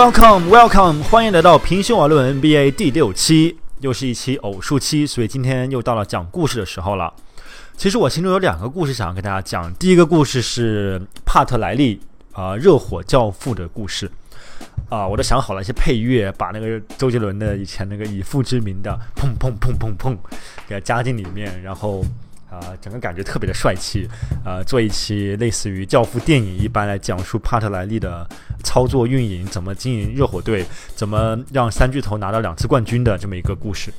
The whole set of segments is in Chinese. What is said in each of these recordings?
Welcome, welcome，欢迎来到平胸网论 NBA 第六期，又是一期偶数期，所以今天又到了讲故事的时候了。其实我心中有两个故事想要跟大家讲，第一个故事是帕特莱利啊，热火教父的故事啊，我都想好了一些配乐，把那个周杰伦的以前那个以父之名的砰砰砰砰砰给它加进里面，然后。啊，整个感觉特别的帅气，呃，做一期类似于《教父》电影一般来讲述帕特莱利的操作运营，怎么经营热火队，怎么让三巨头拿到两次冠军的这么一个故事。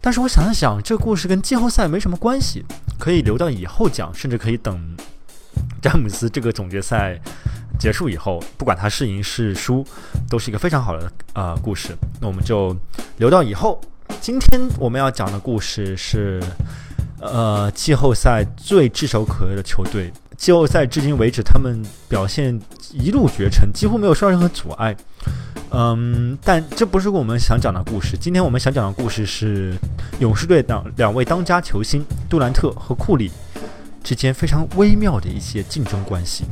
但是我想了想，这故事跟季后赛没什么关系，可以留到以后讲，甚至可以等詹姆斯这个总决赛结束以后，不管他是赢是输，都是一个非常好的呃故事。那我们就留到以后。今天我们要讲的故事是。呃，季后赛最炙手可热的球队，季后赛至今为止，他们表现一路绝尘，几乎没有受到任何阻碍。嗯，但这不是我们想讲的故事。今天我们想讲的故事是勇士队的两位当家球星杜兰特和库里之间非常微妙的一些竞争关系。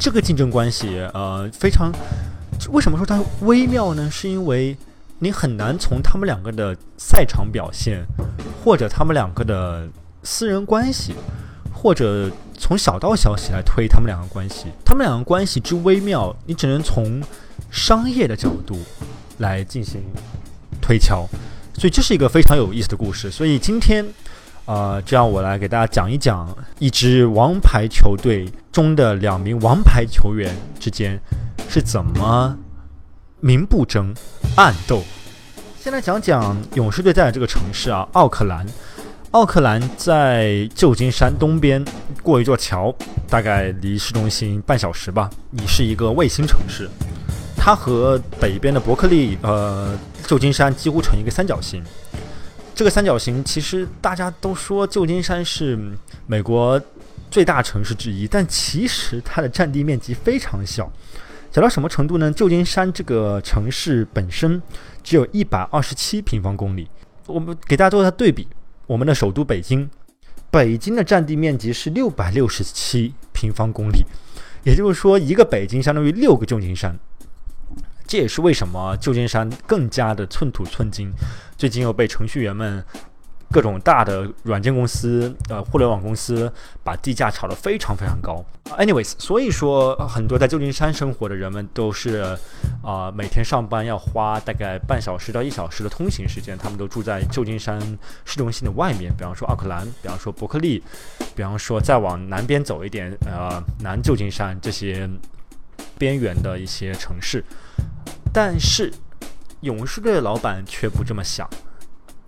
这个竞争关系，呃，非常为什么说它微妙呢？是因为。你很难从他们两个的赛场表现，或者他们两个的私人关系，或者从小道消息来推他们两个关系。他们两个关系之微妙，你只能从商业的角度来进行推敲。所以这是一个非常有意思的故事。所以今天，呃，就让我来给大家讲一讲一支王牌球队中的两名王牌球员之间是怎么。明不争，暗斗。先来讲讲勇士队在的这个城市啊，奥克兰。奥克兰在旧金山东边，过一座桥，大概离市中心半小时吧。你是一个卫星城市，它和北边的伯克利、呃，旧金山几乎成一个三角形。这个三角形其实大家都说旧金山是美国最大城市之一，但其实它的占地面积非常小。小到什么程度呢？旧金山这个城市本身只有一百二十七平方公里。我们给大家做一下对比，我们的首都北京，北京的占地面积是六百六十七平方公里，也就是说，一个北京相当于六个旧金山。这也是为什么旧金山更加的寸土寸金。最近又被程序员们。各种大的软件公司、呃，互联网公司把地价炒得非常非常高。Anyways，所以说很多在旧金山生活的人们都是，啊，每天上班要花大概半小时到一小时的通行时间，他们都住在旧金山市中心的外面，比方说奥克兰，比方说伯克利，比方说再往南边走一点，呃，南旧金山这些边缘的一些城市。但是勇士队的老板却不这么想。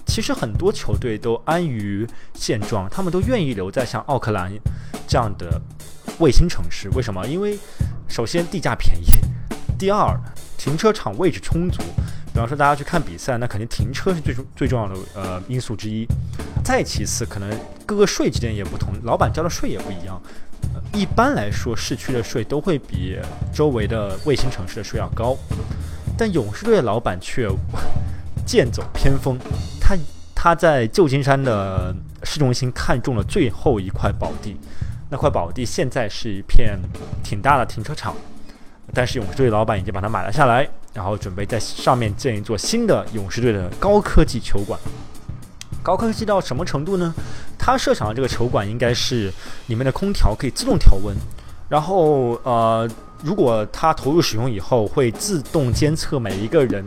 其实很多球队都安于现状，他们都愿意留在像奥克兰这样的卫星城市。为什么？因为首先地价便宜，第二停车场位置充足。比方说大家去看比赛，那肯定停车是最重最重要的呃因素之一。再其次，可能各个税之间也不同，老板交的税也不一样。一般来说，市区的税都会比周围的卫星城市的税要高，但勇士队的老板却。剑走偏锋，他他在旧金山的市中心看中了最后一块宝地，那块宝地现在是一片挺大的停车场，但是勇士队老板已经把它买了下来，然后准备在上面建一座新的勇士队的高科技球馆。高科技到什么程度呢？他设想的这个球馆应该是里面的空调可以自动调温，然后呃，如果它投入使用以后，会自动监测每一个人。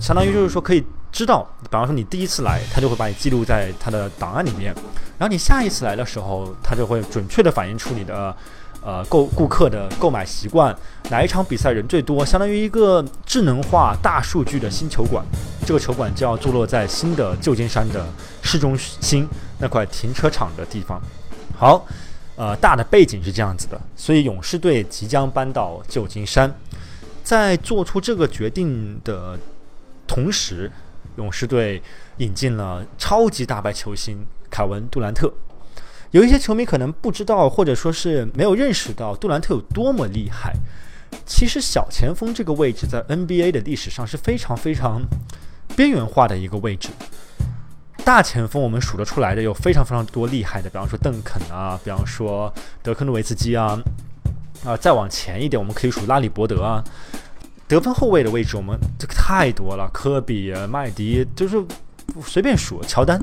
相当于就是说可以知道，比方说你第一次来，他就会把你记录在他的档案里面，然后你下一次来的时候，他就会准确的反映出你的呃购顾客的购买习惯，哪一场比赛人最多，相当于一个智能化大数据的新球馆。这个球馆就要坐落在新的旧金山的市中心那块停车场的地方。好，呃，大的背景是这样子的，所以勇士队即将搬到旧金山，在做出这个决定的。同时，勇士队引进了超级大牌球星凯文杜兰特。有一些球迷可能不知道，或者说是没有认识到杜兰特有多么厉害。其实，小前锋这个位置在 NBA 的历史上是非常非常边缘化的一个位置。大前锋我们数得出来的有非常非常多厉害的，比方说邓肯啊，比方说德克诺维茨基啊，啊，再往前一点我们可以数拉里伯德啊。得分后卫的位置，我们这个太多了，科比、麦迪，就是随便数，乔丹，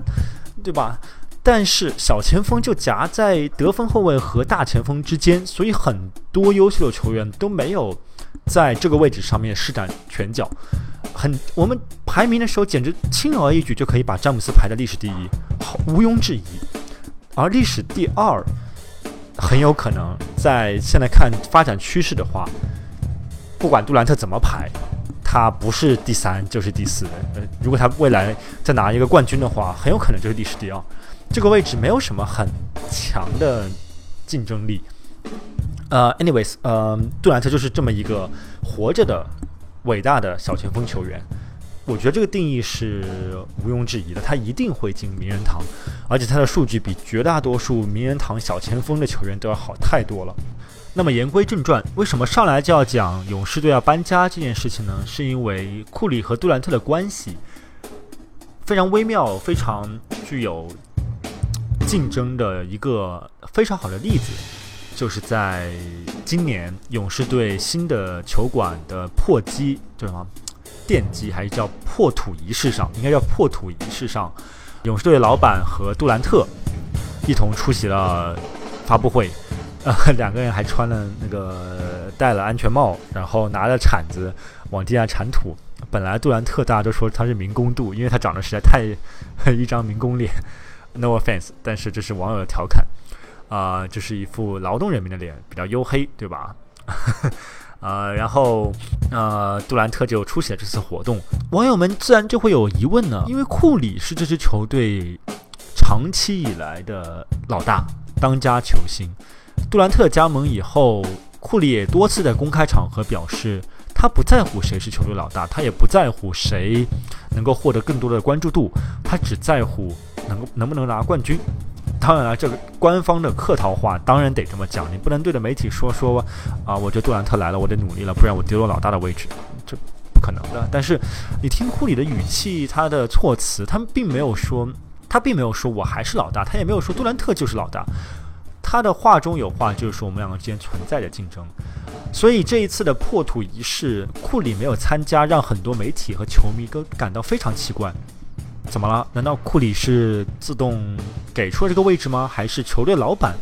对吧？但是小前锋就夹在得分后卫和大前锋之间，所以很多优秀的球员都没有在这个位置上面施展拳脚。很，我们排名的时候简直轻而易举就可以把詹姆斯排在历史第一，毋庸置疑。而历史第二，很有可能在现在看发展趋势的话，不管杜兰特怎么排，他不是第三就是第四。呃，如果他未来再拿一个冠军的话，很有可能就是第十第二。这个位置没有什么很强的竞争力。呃，anyways，呃，杜兰特就是这么一个活着的伟大的小前锋球员。我觉得这个定义是毋庸置疑的，他一定会进名人堂，而且他的数据比绝大多数名人堂小前锋的球员都要好太多了。那么言归正传，为什么上来就要讲勇士队要搬家这件事情呢？是因为库里和杜兰特的关系非常微妙，非常具有。竞争的一个非常好的例子，就是在今年勇士队新的球馆的破基，对吗？奠基还是叫破土仪式上，应该叫破土仪式上，勇士队老板和杜兰特一同出席了发布会，呃，两个人还穿了那个戴了安全帽，然后拿着铲子往地下铲土。本来杜兰特大家都说他是民工度，因为他长得实在太一张民工脸。No offense，但是这是网友的调侃，啊，这是一副劳动人民的脸，比较黝黑，对吧？呃，然后呃，杜兰特就出席了这次活动，网友们自然就会有疑问呢，因为库里是这支球队长期以来的老大、当家球星，杜兰特加盟以后，库里也多次在公开场合表示，他不在乎谁是球队老大，他也不在乎谁能够获得更多的关注度，他只在乎。能能不能拿冠军？当然了，这个官方的客套话当然得这么讲，你不能对着媒体说说啊，我觉得杜兰特来了，我得努力了，不然我丢了老大的位置，这不可能的。但是你听库里的语气，他的措辞，他们并没有说，他并没有说我还是老大，他也没有说杜兰特就是老大，他的话中有话，就是说我们两个之间存在着竞争。所以这一次的破土仪式，库里没有参加，让很多媒体和球迷都感到非常奇怪。怎么了？难道库里是自动给出了这个位置吗？还是球队老板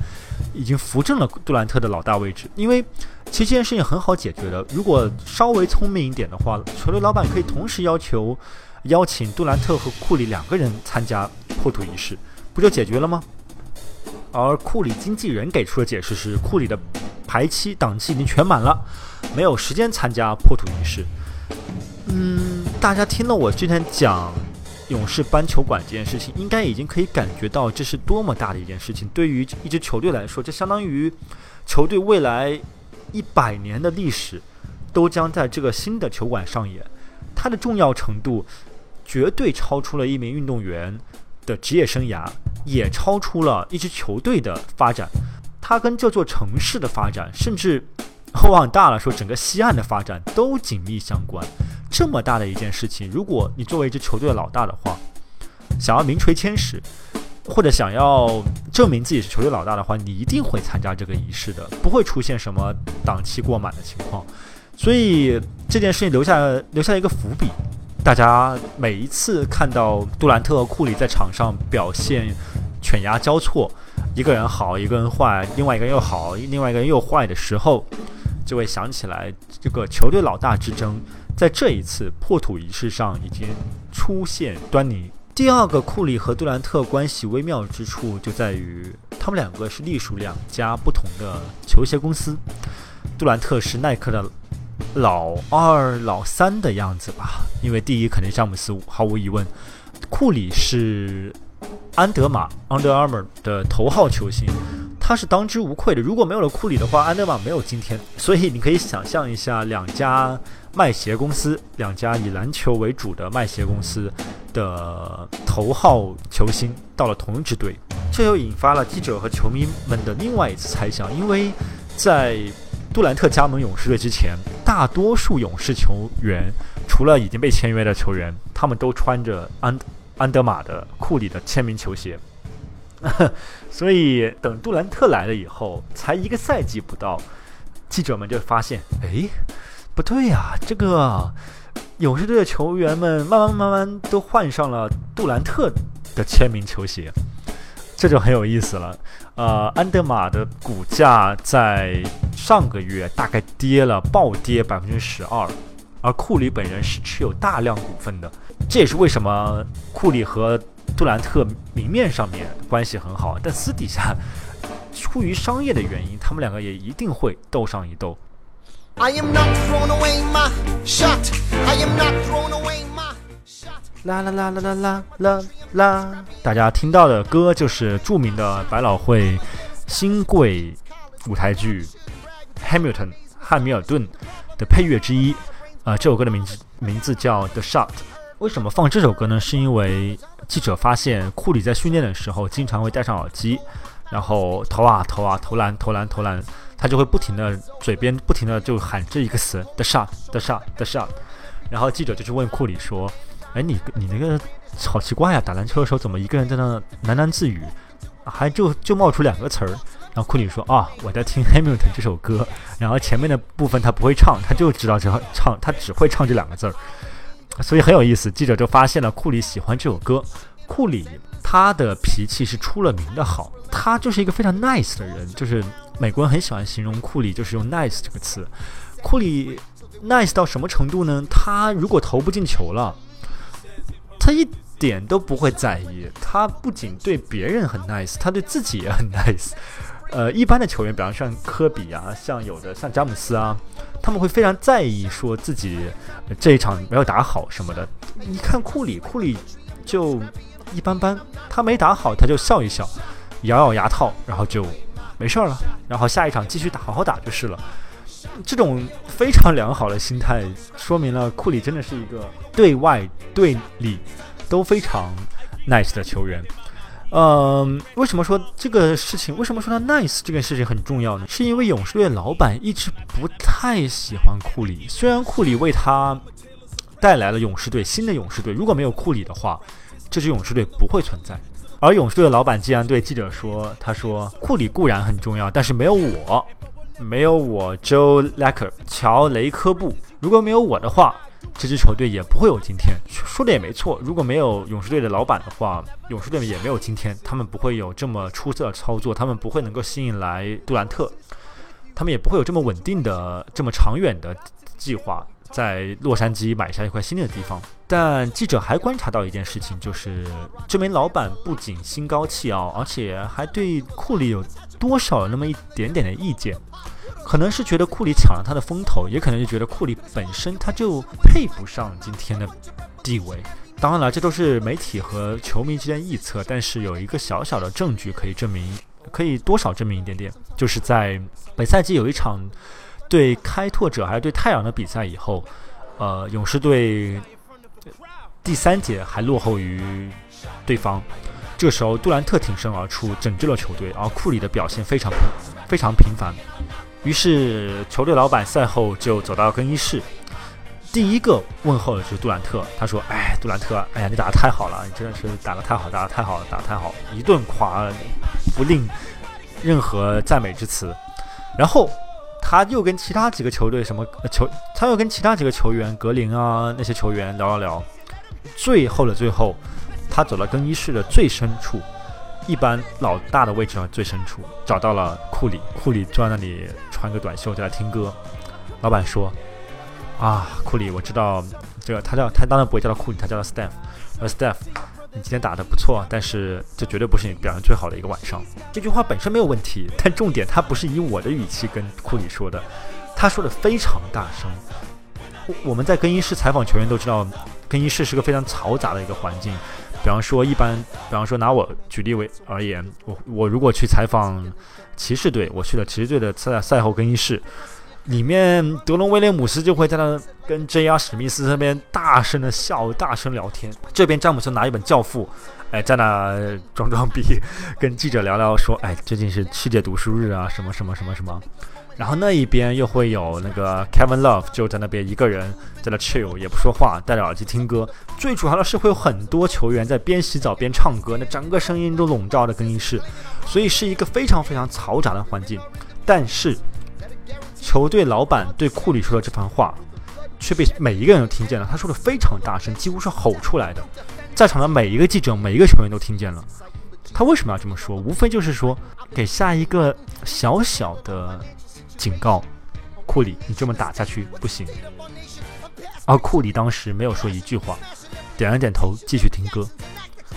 已经扶正了杜兰特的老大位置？因为其实这件事情很好解决的。如果稍微聪明一点的话，球队老板可以同时要求邀请杜兰特和库里两个人参加破土仪式，不就解决了吗？而库里经纪人给出的解释是，库里的排期档期已经全满了，没有时间参加破土仪式。嗯，大家听了我之前讲。勇士搬球馆这件事情，应该已经可以感觉到这是多么大的一件事情。对于一支球队来说，这相当于球队未来一百年的历史都将在这个新的球馆上演。它的重要程度绝对超出了一名运动员的职业生涯，也超出了一支球队的发展。它跟这座城市的发展，甚至往大了说，整个西岸的发展都紧密相关。这么大的一件事情，如果你作为一支球队的老大的话，想要名垂千史，或者想要证明自己是球队老大的话，你一定会参加这个仪式的，不会出现什么档期过满的情况。所以这件事情留下留下一个伏笔，大家每一次看到杜兰特和库里在场上表现犬牙交错，一个人好，一个人坏，另外一个人又好，另外一个人又坏的时候，就会想起来这个球队老大之争。在这一次破土仪式上，已经出现端倪。第二个，库里和杜兰特关系微妙之处就在于，他们两个是隶属两家不同的球鞋公司。杜兰特是耐克的老二、老三的样子吧，因为第一肯定詹姆斯，毫无疑问。库里是安德玛 （Under Armour） 的头号球星。他是当之无愧的。如果没有了库里的话，安德玛没有今天。所以你可以想象一下，两家卖鞋公司，两家以篮球为主的卖鞋公司的头号球星到了同一支队，这又引发了记者和球迷们的另外一次猜想。因为在杜兰特加盟勇士队之前，大多数勇士球员除了已经被签约的球员，他们都穿着安安德玛的库里的签名球鞋。所以，等杜兰特来了以后，才一个赛季不到，记者们就发现，哎，不对呀，这个勇士队的球员们慢慢慢慢都换上了杜兰特的签名球鞋，这就很有意思了。呃，安德玛的股价在上个月大概跌了暴跌百分之十二，而库里本人是持有大量股份的，这也是为什么库里和杜兰特明面上面关系很好，但私底下出于商业的原因，他们两个也一定会斗上一斗。啦啦啦啦啦啦啦啦！大家听到的歌就是著名的百老汇新贵舞台剧《Hamilton》汉密尔顿的配乐之一。啊，这首歌的名字名字叫《The Shot》。为什么放这首歌呢？是因为记者发现库里在训练的时候经常会戴上耳机，然后投啊投啊投篮投篮投篮，他就会不停的嘴边不停的就喊这一个词：The Shot，The Shot，The Shot。然后记者就去问库里说。哎，你你那个好奇怪呀！打篮球的时候怎么一个人在那喃喃自语，还就就冒出两个词儿？然后库里说：“啊，我在听《Hamilton》这首歌，然后前面的部分他不会唱，他就知道这唱，他只会唱这两个字儿，所以很有意思。”记者就发现了库里喜欢这首歌。库里他的脾气是出了名的好，他就是一个非常 nice 的人，就是美国人很喜欢形容库里，就是用 nice 这个词。库里 nice 到什么程度呢？他如果投不进球了。他一点都不会在意，他不仅对别人很 nice，他对自己也很 nice。呃，一般的球员，比方像科比啊，像有的像詹姆斯啊，他们会非常在意说自己这一场没有打好什么的。你看库里，库里就一般般，他没打好他就笑一笑，咬咬牙套，然后就没事儿了，然后下一场继续打，好好打就是了。这种非常良好的心态，说明了库里真的是一个对外对里都非常 nice 的球员。嗯，为什么说这个事情？为什么说他 nice 这件事情很重要呢？是因为勇士队老板一直不太喜欢库里，虽然库里为他带来了勇士队新的勇士队，如果没有库里的话，这支勇士队不会存在。而勇士队的老板竟然对记者说：“他说库里固然很重要，但是没有我。”没有我，Joe Lacker 乔雷科布，如果没有我的话，这支球队也不会有今天。说的也没错，如果没有勇士队的老板的话，勇士队也没有今天。他们不会有这么出色的操作，他们不会能够吸引来杜兰特，他们也不会有这么稳定的、这么长远的计划，在洛杉矶买下一块新的地方。但记者还观察到一件事情，就是这名老板不仅心高气傲，而且还对库里有多少那么一点点的意见。可能是觉得库里抢了他的风头，也可能是觉得库里本身他就配不上今天的地位。当然了，这都是媒体和球迷之间臆测，但是有一个小小的证据可以证明，可以多少证明一点点，就是在本赛季有一场对开拓者还是对太阳的比赛以后，呃，勇士队第三节还落后于对方，这时候杜兰特挺身而出，拯救了球队，而库里的表现非常非常频繁。于是，球队老板赛后就走到更衣室，第一个问候的是杜兰特。他说：“哎，杜兰特，哎呀，你打得太好了，你真的是打得太好，打得太好，打得太好，一顿夸，不吝任何赞美之词。”然后他又跟其他几个球队什么球，他又跟其他几个球员格林啊那些球员聊了聊。最后的最后，他走到更衣室的最深处。一般老大的位置上最深处找到了库里，库里坐在那里穿个短袖在那听歌。老板说：“啊，库里，我知道这个，他叫他当然不会叫他库里，他叫他 Steph。呃，Steph，你今天打的不错，但是这绝对不是你表现最好的一个晚上。”这句话本身没有问题，但重点他不是以我的语气跟库里说的，他说的非常大声。我们在更衣室采访球员都知道，更衣室是个非常嘈杂的一个环境。比方说，一般，比方说拿我举例为而言，我我如果去采访骑士队，我去了骑士队的赛赛后更衣室，里面德隆威廉姆斯就会在那跟 J.R. 史密斯那边大声的笑，大声聊天。这边詹姆斯拿一本教父，哎，在那装装逼，跟记者聊聊说，哎，最近是世界读书日啊，什么什么什么什么。然后那一边又会有那个 Kevin Love 就在那边一个人在那 chill 也不说话，戴着耳机听歌。最主要的是会有很多球员在边洗澡边唱歌，那整个声音都笼罩着更衣室，所以是一个非常非常嘈杂的环境。但是球队老板对库里说的这番话，却被每一个人都听见了。他说的非常大声，几乎是吼出来的，在场的每一个记者、每一个球员都听见了。他为什么要这么说？无非就是说，给下一个小小的警告：库里，你这么打下去不行。而库里当时没有说一句话，点了点头，继续听歌。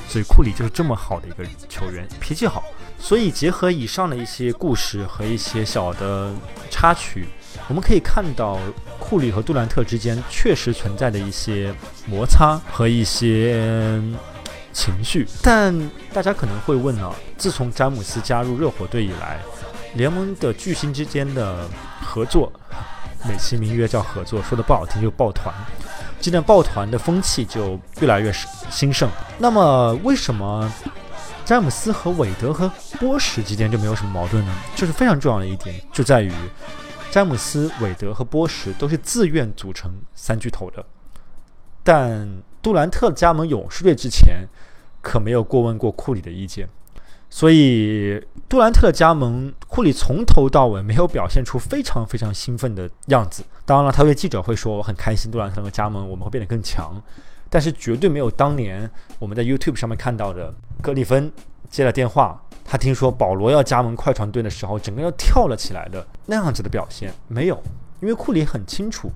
所以库里就是这么好的一个球员，脾气好。所以结合以上的一些故事和一些小的插曲，我们可以看到库里和杜兰特之间确实存在的一些摩擦和一些情绪。但大家可能会问啊，自从詹姆斯加入热火队以来，联盟的巨星之间的合作，美其名曰叫合作，说的不好听就抱团，这种抱团的风气就越来越兴盛。那么为什么？詹姆斯和韦德和波什之间就没有什么矛盾呢？就是非常重要的一点，就在于詹姆斯、韦德和波什都是自愿组成三巨头的。但杜兰特加盟勇士队之前，可没有过问过库里的意见，所以杜兰特的加盟，库里从头到尾没有表现出非常非常兴奋的样子。当然了，他对记者会说：“我很开心杜兰特的加盟，我们会变得更强。”但是绝对没有当年我们在 YouTube 上面看到的格里芬接了电话，他听说保罗要加盟快船队的时候，整个要跳了起来的那样子的表现没有，因为库里很清楚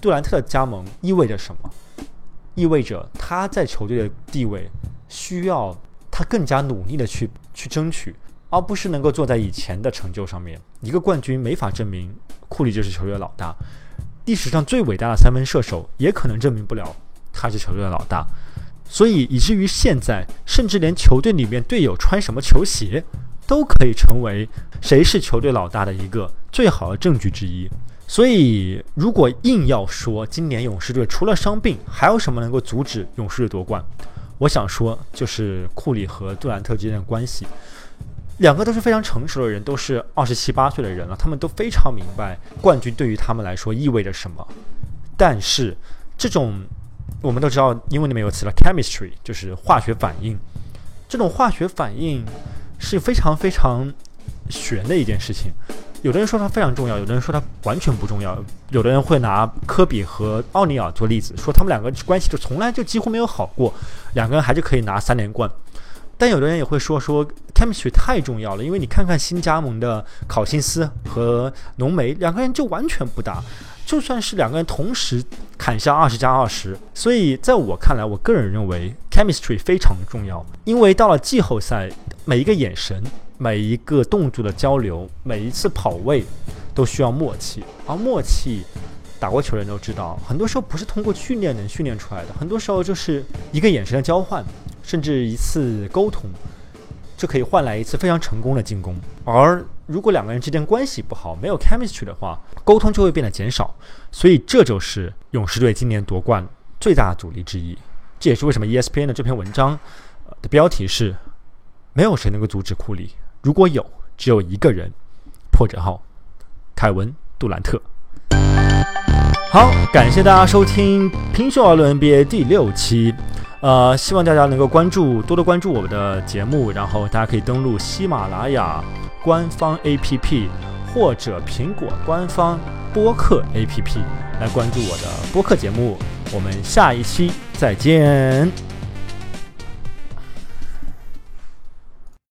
杜兰特的加盟意味着什么，意味着他在球队的地位需要他更加努力的去去争取，而不是能够坐在以前的成就上面。一个冠军没法证明库里就是球队老大，历史上最伟大的三分射手也可能证明不了。他是球队的老大，所以以至于现在，甚至连球队里面队友穿什么球鞋，都可以成为谁是球队老大的一个最好的证据之一。所以，如果硬要说今年勇士队除了伤病，还有什么能够阻止勇士队夺冠，我想说就是库里和杜兰特之间的关系。两个都是非常成熟的人，都是二十七八岁的人了，他们都非常明白冠军对于他们来说意味着什么。但是这种。我们都知道，英文里面有词了，chemistry 就是化学反应。这种化学反应是非常非常玄的一件事情。有的人说它非常重要，有的人说它完全不重要。有的人会拿科比和奥尼尔做例子，说他们两个关系就从来就几乎没有好过，两个人还是可以拿三连冠。但有的人也会说说 chemistry 太重要了，因为你看看新加盟的考辛斯和浓眉，两个人就完全不搭。就算是两个人同时砍下二十加二十，所以在我看来，我个人认为 chemistry 非常重要。因为到了季后赛，每一个眼神、每一个动作的交流、每一次跑位，都需要默契。而默契，打过球的人都知道，很多时候不是通过训练能训练出来的，很多时候就是一个眼神的交换，甚至一次沟通。就可以换来一次非常成功的进攻。而如果两个人之间关系不好，没有 chemistry 的话，沟通就会变得减少。所以这就是勇士队今年夺冠最大的阻力之一。这也是为什么 ESPN 的这篇文章的标题是“没有谁能够阻止库里，如果有，只有一个人”。破折号，凯文·杜兰特。好，感谢大家收听《拼秀而论 NBA》第六期。呃，希望大家能够关注，多多关注我们的节目，然后大家可以登录喜马拉雅官方 APP 或者苹果官方播客 APP 来关注我的播客节目。我们下一期再见。